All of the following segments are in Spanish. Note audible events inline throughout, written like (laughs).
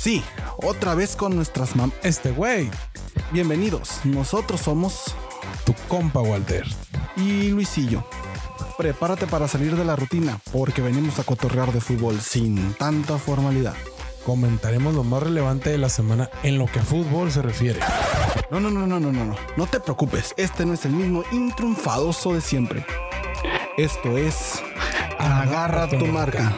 Sí, otra vez con nuestras mam... Este güey, Bienvenidos, nosotros somos... tu compa Walter. Y Luisillo. Prepárate para salir de la rutina, porque venimos a cotorrear de fútbol sin tanta formalidad. Comentaremos lo más relevante de la semana en lo que a fútbol se refiere. No, no, no, no, no, no, no. No te preocupes, este no es el mismo intriunfadoso de siempre. Esto es... Agarra tu marca.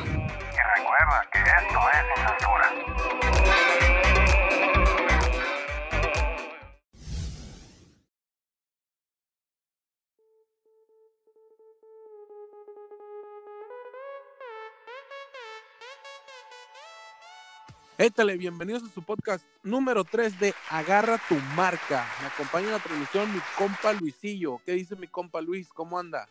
Étale, bienvenidos a su podcast número 3 de Agarra tu marca. Me acompaña en la transmisión mi compa Luisillo. ¿Qué dice mi compa Luis? ¿Cómo anda?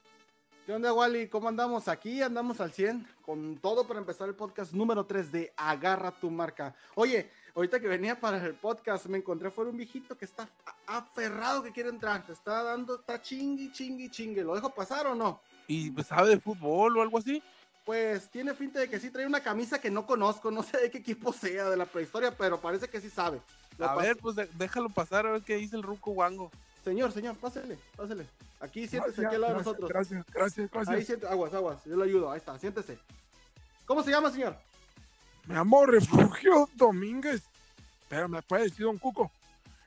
¿Qué onda, Wally? ¿Cómo andamos? Aquí andamos al 100, con todo para empezar el podcast número 3 de Agarra tu marca. Oye, ahorita que venía para el podcast, me encontré fuera un viejito que está aferrado que quiere entrar. Te está dando, está chingui, chingui, chingue. ¿Lo dejo pasar o no? ¿Y sabe de fútbol o algo así? Pues tiene finta de que sí trae una camisa que no conozco, no sé de qué equipo sea de la prehistoria, pero parece que sí sabe. Lo A ver, pues de- déjalo pasar a ver qué dice el Ruco Wango. Señor, señor, pásele, pásele. Aquí siéntese, Gracias, aquí al lado de nosotros. Gracias, gracias, gracias. Ahí siéntese, aguas, aguas, yo lo ayudo, ahí está, siéntese. ¿Cómo se llama, señor? Mi amor, Refugio Domínguez. Pero me puede decir Don Cuco.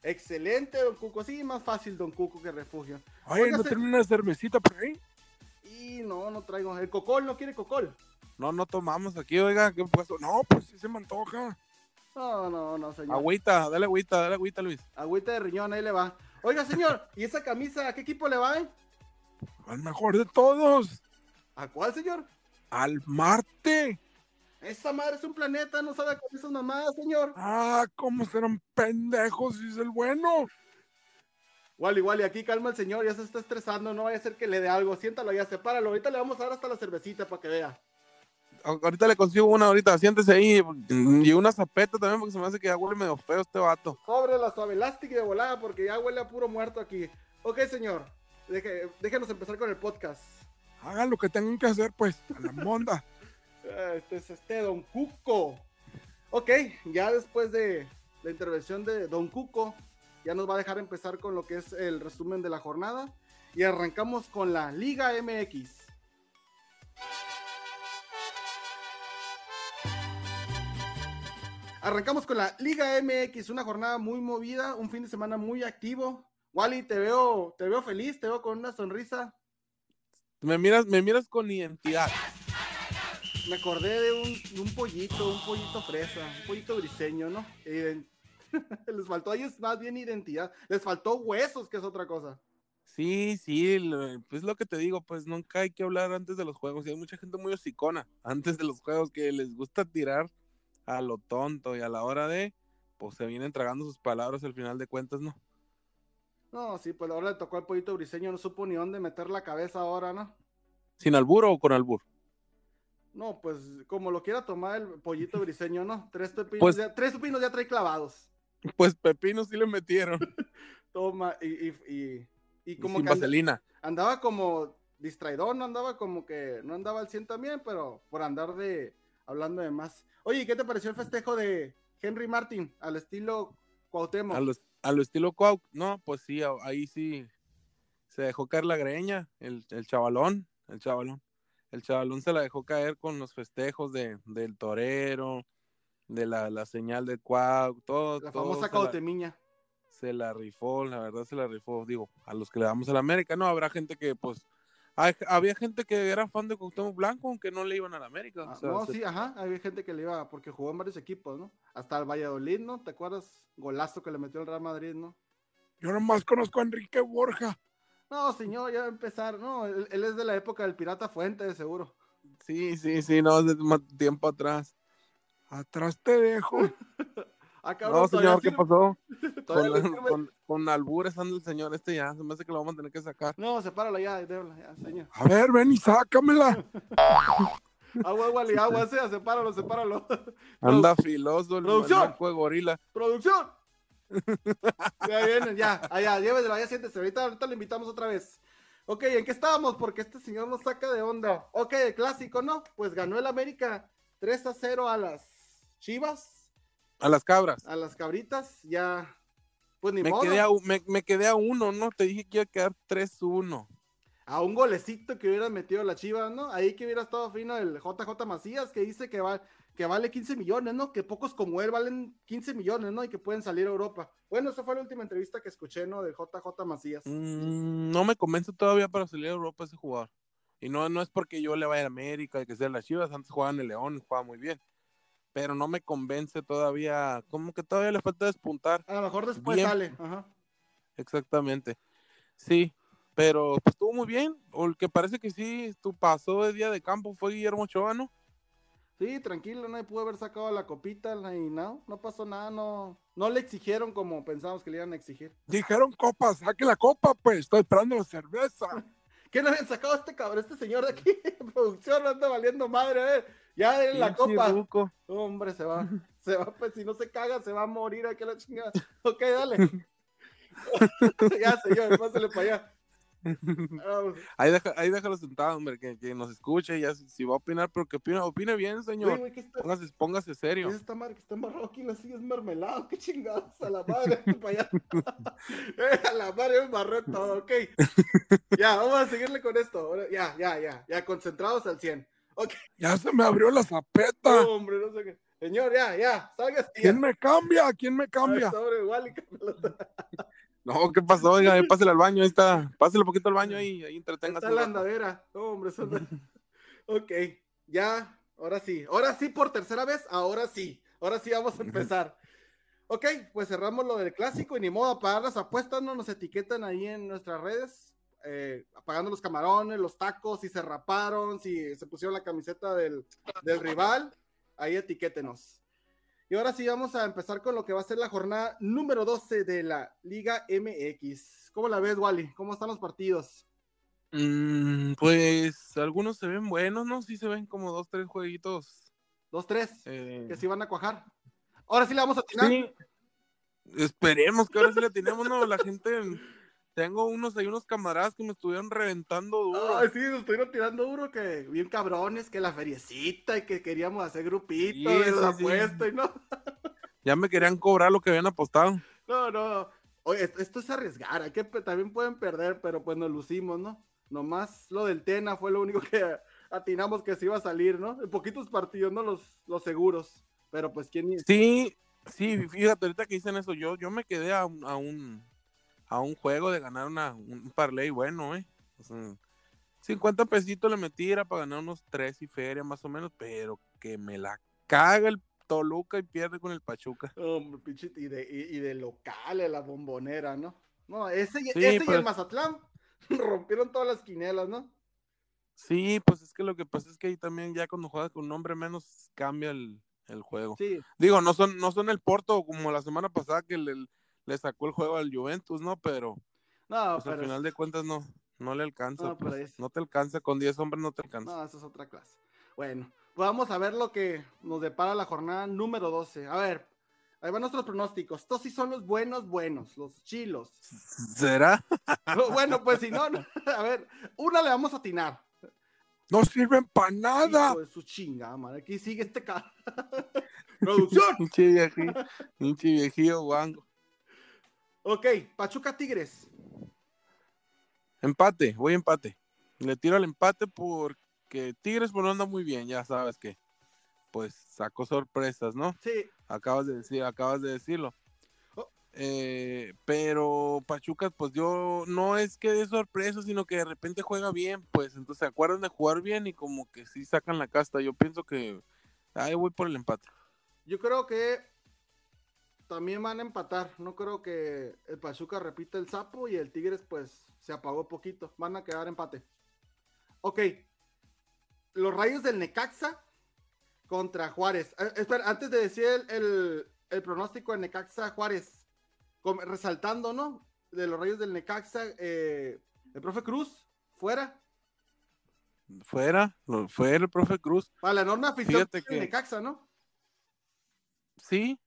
Excelente, don Cuco. Sí, más fácil, don Cuco, que refugio. Oye, Oiga, ¿no se- tiene una cervecita por ahí? No, no traigo. El cocol no quiere cocol. No, no tomamos aquí, oiga, ¿qué pasó? No, pues sí se me antoja. No, no, no, señor. Agüita, dale agüita, dale agüita, Luis. Agüita de riñón, ahí le va. Oiga, señor, ¿y esa camisa a qué equipo le va? eh? Al mejor de todos. ¿A cuál, señor? Al Marte. Esa madre es un planeta, no sabe con esas mamadas, señor. Ah, cómo serán pendejos si es el bueno. Wally, Wally, aquí calma el señor, ya se está estresando, no vaya a ser que le dé algo. Siéntalo ya, sepáralo. Ahorita le vamos a dar hasta la cervecita para que vea. Ahorita le consigo una, ahorita, siéntese ahí. Y una zapeta también, porque se me hace que ya huele medio feo este vato. Sobre la suave elástica de volada, porque ya huele a puro muerto aquí. Ok, señor, deje- déjenos empezar con el podcast. Hagan lo que tengan que hacer, pues, a la monda. (laughs) Ah, Este es este Don Cuco. Ok, ya después de la intervención de Don Cuco, ya nos va a dejar empezar con lo que es el resumen de la jornada. Y arrancamos con la Liga MX. Arrancamos con la Liga MX, una jornada muy movida, un fin de semana muy activo. Wally, te veo, te veo feliz, te veo con una sonrisa. Me miras, me miras con identidad. Me acordé de un, de un pollito, un pollito fresa, un pollito briseño, ¿no? (laughs) Les faltó a ellos más bien identidad. Les faltó huesos, que es otra cosa. Sí, sí, lo- pues lo que te digo, pues nunca hay que hablar antes de los juegos. Y hay mucha gente muy hocicona (laughs) antes de los juegos que les gusta tirar a lo tonto y a la hora de, pues se vienen tragando sus palabras al final de cuentas, ¿no? No, sí, pues ahora le tocó al pollito briseño, no supo ni dónde meter la cabeza ahora, ¿no? ¿Sin albur o con albur? No, pues como lo quiera tomar el pollito (laughs) briseño, ¿no? Tres pepinos, Pues- ya, tres pepinos ya trae clavados. Pues Pepino sí le metieron. (laughs) Toma, y, y, y, y como sin que vaselina. andaba como distraidor, no andaba como que no andaba al 100 también, pero por andar de hablando de más. Oye, ¿y ¿qué te pareció el festejo de Henry Martin al estilo Cuauhtémoc? A lo, a lo estilo Cuau, no, pues sí, ahí sí se dejó caer la greña, el, el chavalón, el chavalón. El chavalón se la dejó caer con los festejos de, del torero, de la, la señal de Cuau, todo. la todo famosa se Cuauhtemiña. se la rifó, la verdad se la rifó, digo, a los que le damos a la América, no, habrá gente que pues, hay- había gente que era fan de Cuauhtémoc Blanco, aunque no le iban a la América. Ah, o sea, no, se- sí, ajá, había gente que le iba, porque jugó en varios equipos, ¿no? Hasta el Valladolid, ¿no? ¿Te acuerdas? Golazo que le metió el Real Madrid, ¿no? Yo nomás conozco a Enrique Borja. No, señor, ya va a empezar, no, él, él es de la época del Pirata Fuente, de seguro. Sí, sí, sí, no, de ma- tiempo atrás. Atrás te dejo. (laughs) Ah, cabrón, No, señor, ¿qué pasó? (laughs) Con, le con, con albures anda el señor este ya, se me hace que lo vamos a tener que sacar. No, sepáralo ya, ya, señor. A ver, ven y sácamela. (laughs) Agua, agua, li- agua, sea, sepáralo, sepáralo. Anda filoso el Producción. de gorila. ¡Producción! ya vienen, ya, allá, lléveselo, ya siéntese. Ahorita, ahorita lo invitamos otra vez. Ok, ¿en qué estábamos? Porque este señor nos saca de onda. Ok, el clásico, ¿no? Pues ganó el América 3 a 0 a las Chivas. A las cabras. a las cabritas, ya, pues ni Me modo. quedé, a, me quedé a uno, ¿no? Te dije que iba a quedar 3-1. a un golecito que hubiera metido la Chivas, ¿no? Ahí que hubiera estado fino el JJ Macías, que dice que, va, que vale 15 millones, ¿no? Que pocos como él valen 15 millones, ¿no? Y que pueden salir a Europa. Bueno, esa fue la última entrevista que escuché, ¿no? Del JJ Macías. Mm, no me convence todavía para salir a Europa ese jugador. Y no, no es porque yo le vaya a América y que sea las Chivas, antes jugaba en el León, jugaba muy bien. Pero no me convence todavía, como que todavía le falta despuntar. A lo mejor después Bien. sale. Ajá. Exactamente. Sí, pero pues estuvo muy bien. O el que parece que sí, tu pasó de día de campo fue Guillermo Ochoa, ¿no? Sí, tranquilo, nadie pudo haber sacado la copita y no, no pasó nada, no, no le exigieron como pensábamos que le iban a exigir. Dijeron copa, saque la copa, pues. Estoy esperando la cerveza. ¿Qué no habían sacado a este cabrón, este señor de aquí? (laughs) Producción anda valiendo madre, a ver, ya en la copa. Hombre, se va, (laughs) se va, pues si no se caga, se va a morir aquí la chingada. Ok, dale. (laughs) ya, señor, pásale para allá. Vamos. (laughs) Ahí, deja, ahí déjalo sentado, hombre, que, que nos escuche, ya si, si va a opinar, pero que opine, opine bien, señor. güey, ¿qué está? Póngase, póngase serio. ¿Qué es esta madre que está embarrado aquí en la silla? Es mermelado, qué chingados a la madre, (laughs) para allá. Eh, a la madre me embarré todo, ok. (laughs) Ya, vamos a seguirle con esto. Ya, ya, ya, ya, concentrados al 100. Ok, Ya se me abrió la zapeta. no, hombre, no sé qué. Señor, ya, ya, salga. ¿Quién me cambia? ¿Quién me cambia? Sobre igual y. No, ¿qué pasó? Oiga, (laughs) pásale al baño, ahí está. Pásale un poquito al baño ahí, ahí entreténgase. Está la andadera. No, hombre, eso no- (laughs) Ok, ya, ahora sí. Ahora sí, por tercera vez, ahora sí. Ahora sí vamos a empezar. Ok, pues cerramos lo del clásico y ni modo pagar las apuestas, no nos etiquetan ahí en nuestras redes, eh, apagando los camarones, los tacos, si se raparon, si se pusieron la camiseta del, del rival, ahí etiquétenos. Y ahora sí vamos a empezar con lo que va a ser la jornada número 12 de la Liga MX. ¿Cómo la ves, Wally? ¿Cómo están los partidos? Mm, pues algunos se ven buenos, ¿no? Sí se ven como dos, tres jueguitos. Dos, tres, eh, que sí van a cuajar. Ahora sí le vamos a atinar. sí. Esperemos que ahora sí la tenemos, ¿no? La gente. Tengo unos, hay unos camaradas que me estuvieron reventando duro. Ay, sí, nos estuvieron tirando duro que bien cabrones, que la feriecita y que queríamos hacer grupito Sí, de la sí. apuesta y no. Ya me querían cobrar lo que habían apostado. No, no. Oye, esto, esto es arriesgar, hay que pe- también pueden perder, pero pues nos lucimos, ¿no? Nomás lo del Tena fue lo único que atinamos que se iba a salir, ¿no? En poquitos partidos, ¿no? Los, los seguros. Pero pues quién Sí, sí, fíjate, ahorita que dicen eso, yo, yo me quedé a a un, a un juego de ganar una, un parlay bueno, ¿eh? O sea, 50 pesitos le metí, era para ganar unos 3 y feria más o menos, pero que me la caga el Toluca y pierde con el Pachuca. Hombre, pinche, y de, y, y de local, de la bombonera, ¿no? No, ese, y- Sí, ese y pues- el Mazatlán (laughs) rompieron todas las quinielas, ¿no? Sí, pues es que lo que pasa es que ahí también ya cuando juegas con un hombre menos cambia el, el juego. Sí, Digo, no son, no son el Porto como la semana pasada que le, le sacó el juego al Juventus, ¿no? Pero no, pues, al final de cuentas no, no le alcanza. No, pues, es- no te alcanza, con 10 hombres no te alcanza. no, eso es otra clase. Bueno, pues vamos a ver lo que nos depara la jornada número 12. A ver, ahí van nuestros pronósticos. Estos sí son los buenos, buenos, los chilos. ¿Será? (laughs) bueno, pues si no, no, a ver, una le vamos a atinar. No sirven para nada. Hijo de su chingada, madre. Aquí sigue este ca... (laughs) Producción. (laughs) Pinche viejillo, pinche viejillo guango. Ok, Pachuca Tigres. Empate, voy empate. Le tiro al empate porque Tigres pues no anda muy bien, ya sabes que pues sacó sorpresas, ¿no? Sí, Acabas de decir, acabas de decirlo. Oh. Eh, pero Pachuca, pues yo no es que de sorpresa, sino que de repente juega bien, pues entonces se acuerdan de jugar bien y como que sí sacan la casta. Yo pienso que ahí voy por el empate. yo creo que también van a empatar. No creo que el Pachuca repita el sapo y el Tigres pues se apagó poquito. Van a quedar empate. Ok. Los rayos del Necaxa contra Juárez. Eh, espera, antes de decir el, el- el pronóstico de Necaxa Juárez, resaltando, ¿no? De los rayos del Necaxa, eh, el profe Cruz, fuera. Fuera, fuera el profe Cruz. Para la enorme afición Fíjate que- Necaxa, ¿no? Sí,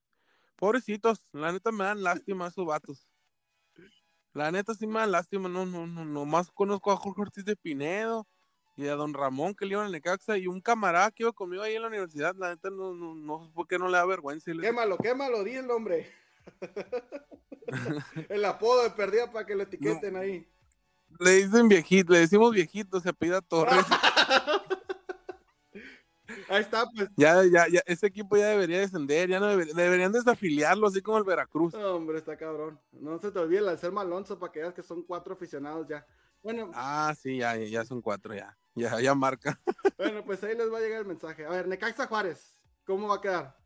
pobrecitos, la neta me dan lástima esos vatos. La neta sí me dan lástima, no, no, no, nomás conozco a Jorge Ortiz de Pinedo y a don Ramón que le iba al Necaxa y un camarada que iba conmigo ahí en la universidad, la neta no, no, no sé por qué no le da vergüenza. y le- Quémalo, quémalo, di el hombre. (laughs) el apodo de perdida para que lo etiqueten ahí. Le dicen viejito, le decimos viejito, se pida Torres. (laughs) Ahí está, pues. ya, ya, ya, ese equipo ya debería descender, ya no deber- deberían desafiliarlo, así como el Veracruz. No, hombre, está cabrón. No se te olvide el Alcerma Alonso para que veas que son cuatro aficionados ya. Bueno, Ah, sí, ya, ya son cuatro, ya, ya, ya marca. (laughs) bueno, pues ahí les va a llegar el mensaje. A ver, Necaxa Juárez, ¿cómo va a quedar?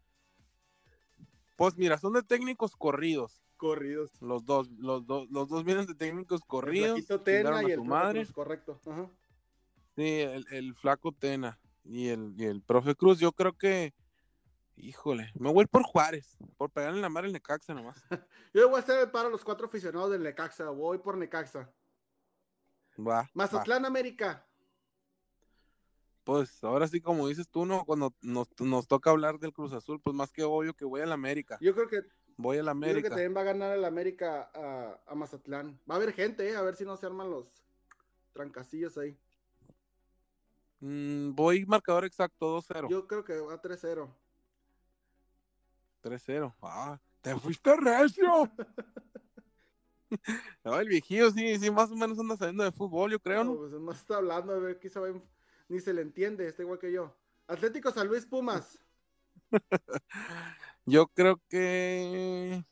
Pues mira, son de técnicos corridos, Corridos. los dos, los dos, los dos vienen de técnicos El corridos. Flaquito Tena y el madre. Correcto. Ajá. Sí, el, el flaco Tena y el, y el profe Cruz, yo creo que, híjole, me voy por Juárez, por pegarle en la madre el Necaxa nomás. (laughs) Yo voy a hacer el paro a los cuatro aficionados del Necaxa. Voy por Necaxa. Va, va. Mazatlán América. Pues ahora sí, como dices tú, no, cuando nos, nos toca hablar del Cruz Azul, pues más que obvio que voy a la América. Yo creo que, Voy a la yo creo que América. también va a ganar el América a, a Mazatlán. Va a haber gente, eh, a ver si no se arman los trancasillos ahí. Mm, voy marcador exacto, 2-0. Yo creo que va 3-0. 3-0. Ah, Te fuiste recio. (laughs) no, el viejillo sí, sí, más o menos anda sabiendo de fútbol, yo creo, No, ¿no? pues más está hablando, a ver, quizá va en- ni se le entiende, está igual que yo. Atlético San Luis Pumas. (laughs) Yo creo que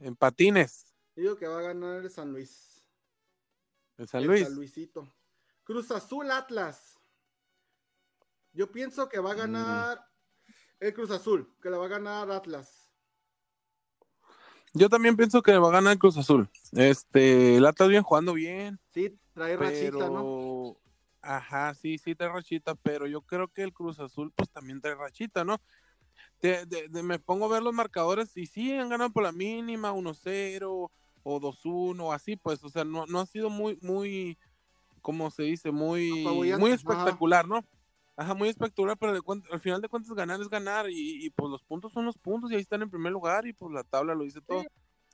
en patines, Yo digo que va a ganar el San Luis. el San El Luis. San Luisito. Cruz Azul Atlas. Yo pienso que va a Mm. ganar el Cruz Azul, que le va a ganar Atlas. Yo también pienso que va a ganar el Cruz Azul. Este, el Atlas bien jugando bien, Sí, trae pero rachita, ¿no? ajá, sí, sí trae rachita, pero yo creo que el Cruz Azul pues también trae rachita, ¿no? De- de- de- me pongo a ver los marcadores y sí han ganado por la mínima 1-0 o 2-1 así, pues, o sea, no, no ha sido muy, muy, como se dice, muy, muy espectacular, ¿no? Ajá, muy espectacular, pero de al final de cuentas ganar es ganar y, y, pues los puntos son los puntos y ahí están en primer lugar y pues la tabla lo dice todo.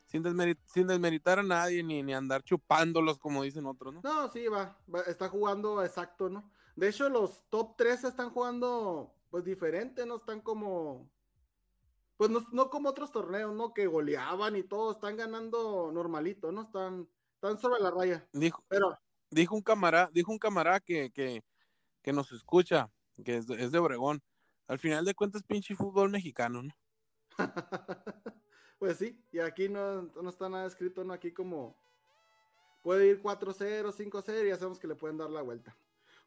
Sin, desmeri- sin desmeritar a nadie ni, ni andar chupándolos como dicen otros, ¿no? No, sí, va, va, Está jugando exacto, ¿no? De hecho, los top 3 están jugando, pues, diferente, ¿no? Están como. Pues no, no como otros torneos, ¿no? Que goleaban y todo. Están ganando normalito, ¿no? Están, están sobre la raya. Dijo, Pero, dijo un camarada, dijo un camarada que, que, que nos escucha, que es de, es de Obregón. Al final de cuentas, pinche fútbol mexicano, ¿no? (laughs) pues sí, y aquí no, no está nada escrito, ¿no? Aquí como puede ir 4-0, 5-0 y ya sabemos que le pueden dar la vuelta.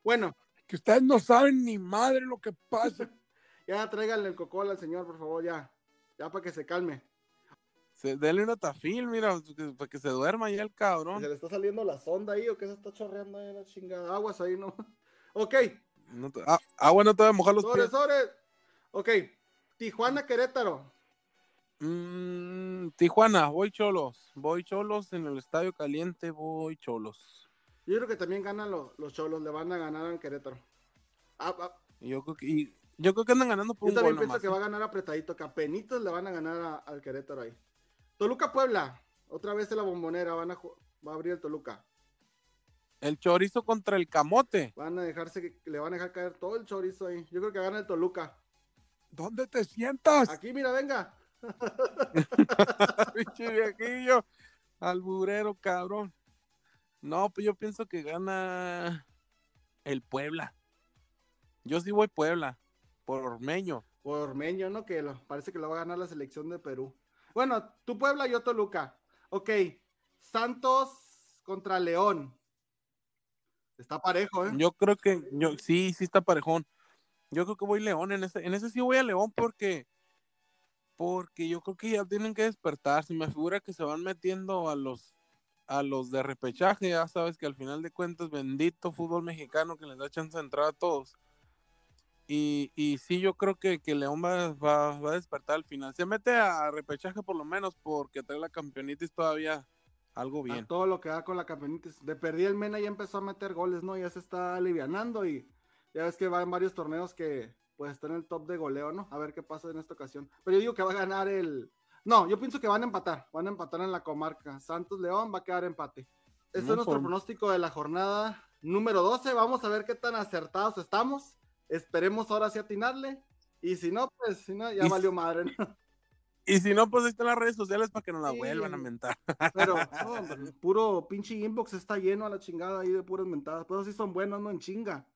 Bueno, Que ustedes no saben ni madre lo que pasa. (laughs) ya tráiganle el cocol al señor, por favor, ya. Ya para que se calme. Se, denle una tafil, mira, que- para que se duerma ya el cabrón. ¿Se le está saliendo la sonda ahí o qué se está chorreando ahí la chingada? Aguas ahí, ¿no? (laughs) Ok, No te- ah, agua no te va a mojar los sobre, pies. sobre. Ok, Tijuana, Querétaro. Mm, Tijuana, voy cholos. Voy cholos en el estadio caliente, voy cholos. Yo creo que también ganan los, los cholos, le van a ganar al Querétaro. Ah, ah, yo creo que, y yo creo que andan ganando por yo un también gol pienso nomás, que ¿eh? va a ganar apretadito, que le van a ganar a- al Querétaro ahí. Toluca, Puebla. Otra vez en la bombonera, van a, va a abrir el Toluca. El chorizo contra el camote. Van a dejarse, que- le van a dejar caer todo el chorizo ahí. Yo creo que gana el Toluca. ¿Dónde te sientas? Aquí, mira, venga. (laughs) Pinche viejillo. Alburero, cabrón. No, pues yo pienso que gana el Puebla. Yo sí voy Puebla. Por Ormeño. Por Ormeño, ¿no? Que lo- parece que lo va a ganar la selección de Perú. Bueno, tú Puebla, yo Toluca. Ok, Santos contra León. Está parejo, ¿eh? Yo creo que yo sí, sí está parejón. Yo creo que voy León en ese, en ese sí voy a León porque porque yo creo que ya tienen que despertar. Se me figura que se van metiendo a los a los de repechaje, ya sabes que al final de cuentas bendito fútbol mexicano que les da chance de entrar a todos. Y, y sí, yo creo que, que León va, va, va a despertar al final. Se mete a repechaje por lo menos porque trae la campeonitis todavía algo A bien. todo lo que da con la campeonitis. De perdí el Mena ya empezó a meter goles, ¿no? Ya se está alivianando y ya ves que va en varios torneos que pues está en el top de goleo, ¿no? A ver qué pasa en esta ocasión. Pero yo digo que va a ganar el... No, yo pienso que van a empatar. Van a empatar en la comarca. Santos León va a quedar empate. Este No, es nuestro por- pronóstico de la jornada número 12. Vamos a ver qué tan acertados estamos. Esperemos ahora sí atinarle. Y si no, pues si no, ya Y valió madre. ¿no? Y si no, pues ahí están las redes sociales para que nos la Sí. vuelvan a mentar. Pero (laughs) no, hombre, puro pinche inbox está lleno a la chingada ahí de puras mentadas. Pues sí son buenos, no en chinga.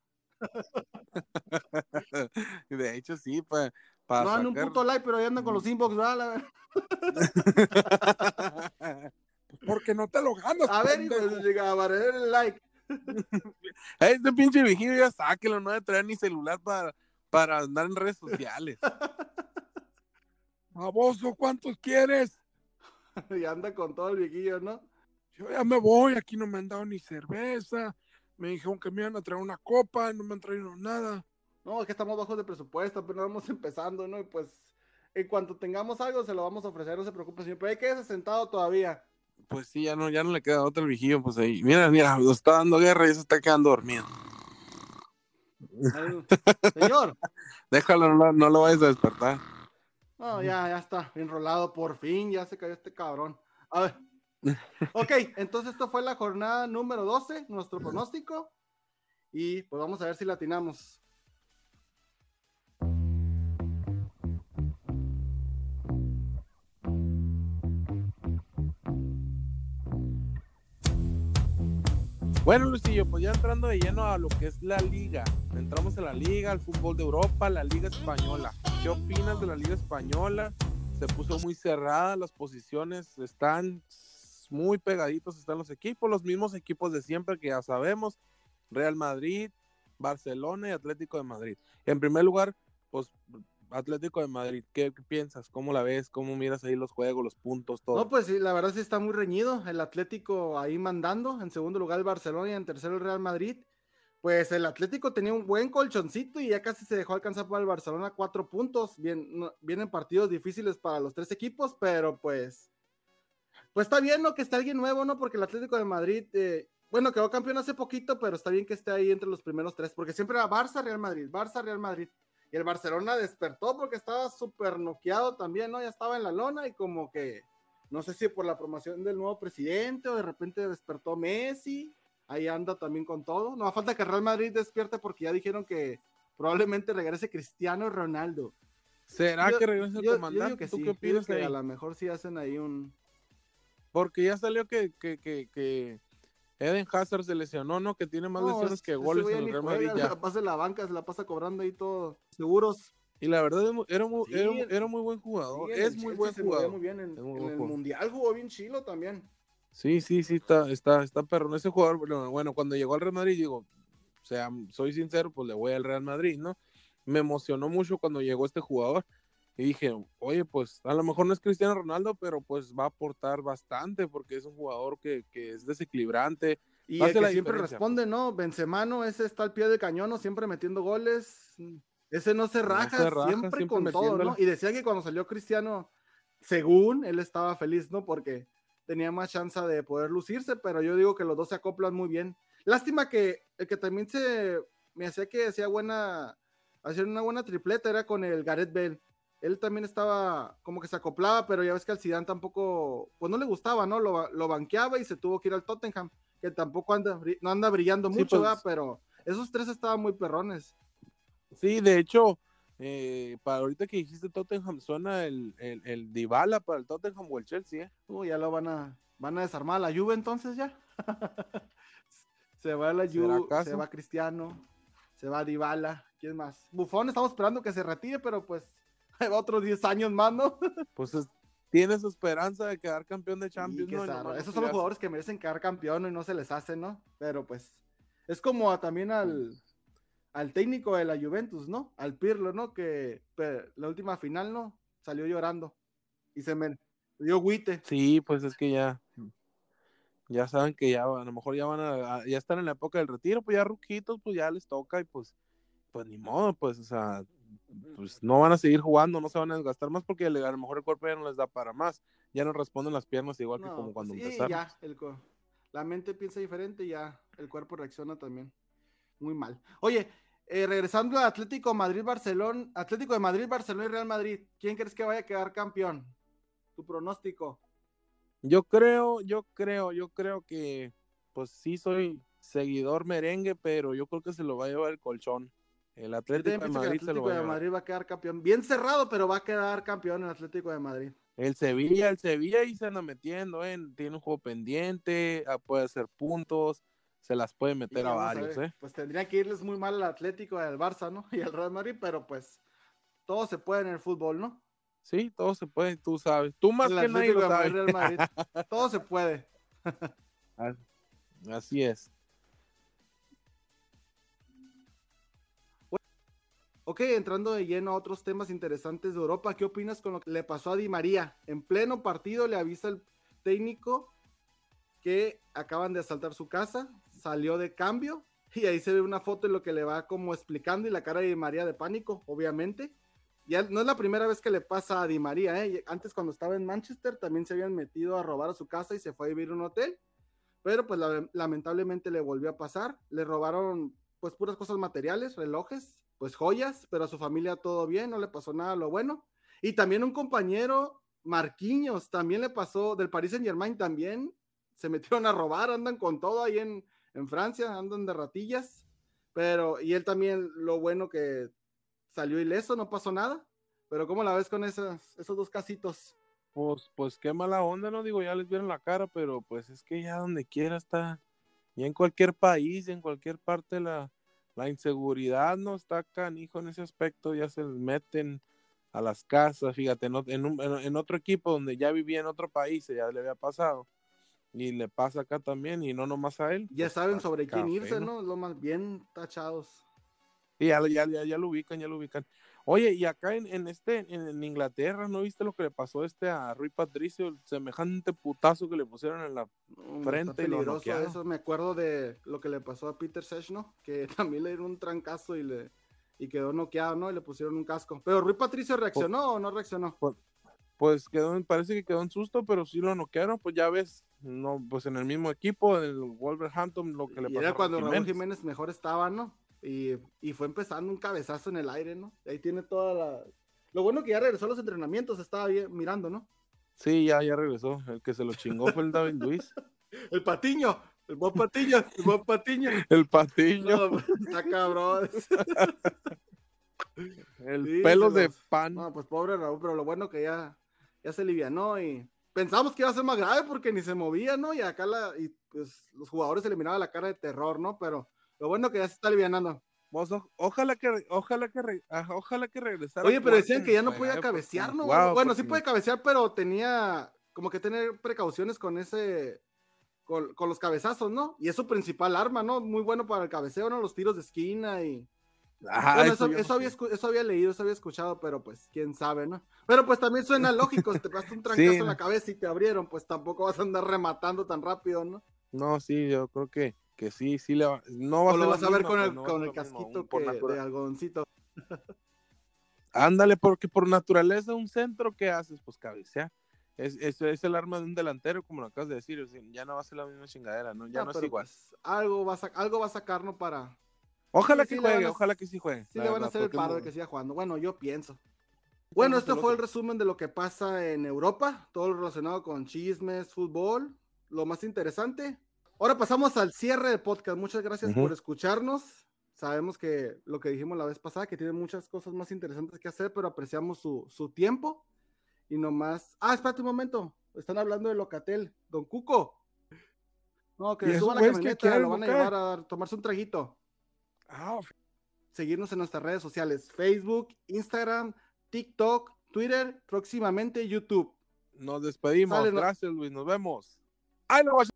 (laughs) De hecho, sí, pues. Para No dan un puto like, pero ahí andan con los inbox, ¿verdad? La- (laughs) Porque no te lo ganas. A ver, de llega a barrer el like. (laughs) Este pinche viejillo ya sáquelo, no debe traer ni celular para, para andar en redes sociales. Baboso, ¿cuántos quieres? (laughs) y anda con todo el viejillo, ¿no? Yo ya me voy, aquí no me han dado ni cerveza. Me dijeron que me iban a traer una copa, no me han traído nada. No, es que estamos bajos de presupuesto, pero vamos empezando, ¿no? Y pues, en cuanto tengamos algo, se lo vamos a ofrecer, no se preocupe, señor. Pero hay que sentado todavía. Pues sí, ya no, ya no le queda otro viejillo, pues ahí. Mira, mira, nos está dando guerra y se está quedando dormido. (laughs) Señor, Déjalo, no, lo- no lo vayas a despertar. no, ya, ya está, enrolado, por fin, ya se cayó este cabrón. A ver. (laughs) Ok, entonces esto fue la jornada número 12, nuestro pronóstico. Y pues vamos a ver si latinamos. Bueno, Lucillo, pues ya entrando de lleno a lo que es la liga. Entramos en la liga, al fútbol de Europa, la liga española. ¿Qué opinas de la liga española? Se puso muy cerrada, las posiciones están muy pegaditos, están los equipos, los mismos equipos de siempre que ya sabemos, Real Madrid, Barcelona y Atlético de Madrid. En primer lugar, pues Atlético de Madrid, ¿qué, piensas? ¿Cómo la ves? ¿Cómo miras ahí los juegos, los puntos, todo? No, pues sí, la verdad sí está muy reñido. El Atlético ahí mandando. En segundo lugar el Barcelona y en tercero el Real Madrid. Pues el Atlético tenía un buen colchoncito y ya casi se dejó alcanzar por el Barcelona cuatro puntos. Bien, no- vienen partidos difíciles para los tres equipos, pero pues. Pues está bien, ¿no? Que esté alguien nuevo, ¿no? Porque el Atlético de Madrid, eh, bueno, quedó campeón hace poquito, pero está bien que esté ahí entre los primeros tres, porque siempre era Barça, Real Madrid, Barça, Real Madrid. Y el Barcelona despertó porque estaba súper noqueado también, ¿no? Ya estaba en la lona y como que, no sé si por la promoción del nuevo presidente o de repente despertó Messi, ahí anda también con todo. No falta que Real Madrid despierte porque ya dijeron que probablemente regrese Cristiano Ronaldo. ¿Será Yo- que regresa el yo- yo comandante? digo que ¿Tú sí, qué yo digo opinas que ahí? a lo mejor sí hacen ahí un... Porque ya salió que, que, que, que Eden Hazard se lesionó, ¿no? Que tiene más No, lesiones que goles en el Real Madrid se la pasa en la banca, se la pasa cobrando ahí todo seguros. Y la verdad era muy, Sí, era, el- era muy buen jugador. Sí, es muy buen jugador. Muy bien. En, muy en el. Mundial jugó bien chilo también. Sí, sí, sí, está, está, está perro. Ese jugador, bueno, bueno, cuando llegó al Real Madrid, digo, o sea, soy sincero, pues le voy al Real Madrid, ¿no? Me emocionó mucho cuando llegó este jugador. Y dije, oye, pues a lo mejor no es Cristiano Ronaldo, pero pues va a aportar bastante porque es un jugador que, que es desequilibrante. Y el que siempre diferencia, responde, ¿no? Benzemano, ese está al pie del cañón, ¿no? siempre metiendo goles. Ese no se No raja, se raja, siempre, siempre con todo, ¿no? Y decía que cuando salió Cristiano, según él estaba feliz, ¿no? Porque tenía más chance de poder lucirse, pero yo digo que los dos se acoplan muy bien. Lástima que el que también se me hacía que hacía buena, hacer una buena tripleta era con el Gareth Bell. Él también estaba como que se acoplaba, pero ya ves que al Zidane tampoco, pues no le gustaba, ¿no? Lo, ba- lo banqueaba y se tuvo que ir al Tottenham, que tampoco anda, no anda brillando Sí, mucho, pues. ¿verdad? Pero esos tres estaban muy perrones. Sí, de hecho, eh, para ahorita que dijiste Tottenham, suena el, el, el Dybala para el Tottenham o el Chelsea, ¿eh? Uy, ya lo van a, van a desarmar a la Juve entonces ya. (laughs) se va la ¿Será Juve, se va Cristiano, se va Dybala, ¿quién más? Bufón, estamos esperando que se retire, pero pues ahí (laughs) va otros 10 años más, ¿no? (laughs) Pues es- tiene su esperanza de quedar campeón de Champions. qué ¿no? Esos son los jugadores que merecen quedar campeón y no se les hace, ¿no? Pero pues es como a- también al, al técnico de la Juventus, ¿no? Al Pirlo, ¿no? Que la última final, ¿no? Salió llorando y se me dio guite. Sí, pues es que ya, ya saben que ya a lo mejor ya van a, a- ya están en la época del retiro, pues ya ruquitos, pues ya les toca y pues, pues ni modo, pues, o sea, pues no van a seguir jugando, no se van a desgastar más porque a lo mejor el cuerpo ya no les da para más, ya no responden las piernas igual que como cuando pues sí, empezaron. ya, el la mente piensa diferente y ya el cuerpo reacciona también muy mal. Oye, eh, regresando a Atlético Madrid-Barcelona, Atlético de Madrid-Barcelona y Real Madrid, ¿quién crees que vaya a quedar campeón? Tu pronóstico. Yo creo, yo creo, yo creo que, pues sí soy, seguidor merengue, pero yo creo que se lo va a llevar el colchón. El Atlético de que el Madrid se lo Atlético va a de. Madrid va a quedar campeón. Bien cerrado, pero va a quedar campeón el Atlético de Madrid. El Sevilla, el Sevilla ahí se anda metiendo, ¿eh? tiene un juego pendiente, ah, puede hacer puntos, se las puede meter a varios, ¿eh? Pues tendría que irles muy mal al Atlético, al Barça, ¿no? (laughs) Y al Real Madrid, pero pues todo se puede en el fútbol, ¿no? Sí, todo se puede, tú sabes. Tú más El que nadie Atlético lo. Madrid, Madrid. (laughs) Todo se puede. Así es. Ok, entrando de lleno a otros temas interesantes de Europa, ¿qué opinas con lo que le pasó a Di María? En pleno partido le avisa el técnico que acaban de asaltar su casa, salió de cambio y ahí se ve una foto en lo que le va como explicando y la cara de Di María de pánico, obviamente. Ya no es la primera vez que le pasa a Di María, ¿eh? Antes cuando estaba en Manchester también se habían metido a robar a su casa y se fue a vivir a un hotel, pero pues la- lamentablemente le volvió a pasar, le robaron pues puras cosas materiales, relojes, pues joyas, pero a su familia todo bien, no le pasó nada lo bueno. Y también un compañero, Marquinhos, también le pasó, del Paris Saint Germain también, se metieron a robar, andan con todo ahí en, en Francia, andan de ratillas, pero, y él también, lo bueno que salió ileso, no pasó nada, pero ¿cómo la ves con esas, esos dos casitos? Pues, pues qué mala onda, no digo, ya les vieron la cara, pero pues es que ya donde quiera está, ya en cualquier país, en cualquier parte la, la inseguridad no está canijo en ese aspecto, ya se meten a las casas, fíjate, en, en, un- en- otro equipo donde ya vivía en otro país, ya le había pasado, y le pasa acá también, y no nomás a él. Ya pues, saben sobre quién café, irse, ¿no? Lo más bien tachados. Sí, ya, ya, ya, ya lo ubican, ya lo ubican. Oye, y acá en, en este, en, en Inglaterra, ¿no viste lo que le pasó este a Rui Patricio? El semejante putazo que le pusieron en la No, frente está y lo peligroso eso. Me acuerdo de lo que le pasó a Peter Sech, ¿no? Que (laughs) también le dieron un trancazo y le y quedó noqueado, ¿no? Y le pusieron un casco. Pero Rui Patricio reaccionó o no reaccionó. Pues quedó, en- parece que quedó en susto, pero sí lo noquearon, pues ya ves, no, pues en el mismo equipo, en el Wolverhampton, lo que le Y pasó era a cuando Raúl Raúl Jiménez mejor estaba, ¿no? Y, y fue empezando un cabezazo en el aire, ¿no? Ahí tiene toda la. Lo bueno que ya regresó a los entrenamientos, estaba bien mirando, ¿no? Sí, ya, ya regresó. El que se lo chingó fue el David Luis. (laughs) El patiño, el buen patiño, el buen patiño. (laughs) El patiño, No, está cabrón. (laughs) el sí, pelo de pan. No, pues pobre Raúl, pero lo bueno que ya, ya se alivianó y pensamos que iba a ser más grave porque ni se movía, ¿no? Y acá la, y pues los jugadores se le miraba la cara de terror, ¿no? Pero lo bueno que ya se está alivianando. Vos, ojalá que, ojalá que, ajá, ojalá que regresara. Oye, pero decían que ya no podía eh, cabecear, ¿no? bueno, sí puede cabecear, pero tenía como que tener precauciones con ese, con, con los cabezazos, ¿no? Y es su principal arma, ¿no? Muy bueno para el cabeceo, ¿no? Los tiros de esquina y... Ajá, Bueno, eso había, eso había leído, eso había escuchado, pero pues quién sabe, ¿no? Pero pues también suena (laughs) lógico, si te pegaste un trancazo Sí. en la cabeza y te abrieron, pues tampoco vas a andar rematando tan rápido, ¿no? No, sí, yo creo que, que sí, sí le va. No va O lo ser vas a ver misma, con el, no a con el lo casquito que, de algodoncito. Ándale, porque por naturaleza un centro, ¿qué haces? Pues cabecear. Es, es, es el arma de un delantero, como lo acabas de decir. o sea, ya no va a ser la misma chingadera, ¿no? Ya no es igual. pues, algo, va a, algo va a sacar, ¿no? Para... Ojalá sí, que sí juegue, a- ojalá que sí juegue. Sí le van a hacer el paro de que siga jugando. Bueno, yo pienso. Bueno, este fue el resumen de lo que pasa en Europa, todo lo relacionado con chismes, fútbol, lo más interesante. Ahora pasamos al cierre del podcast. Muchas gracias por escucharnos. Sabemos que lo que dijimos la vez pasada, que tiene muchas cosas más interesantes que hacer, pero apreciamos su, su tiempo. Y nomás. Ah, espérate un momento. Están hablando de Locatel. Don Cuco. No, que ¿Y se esos suba la qué camioneta, lo van a llevar a tomarse un traguito Ah, seguirnos en nuestras redes sociales, Facebook, Instagram, TikTok, Twitter, próximamente YouTube. Nos despedimos. Gracias, Luis. Nos vemos. ¡Ay, no!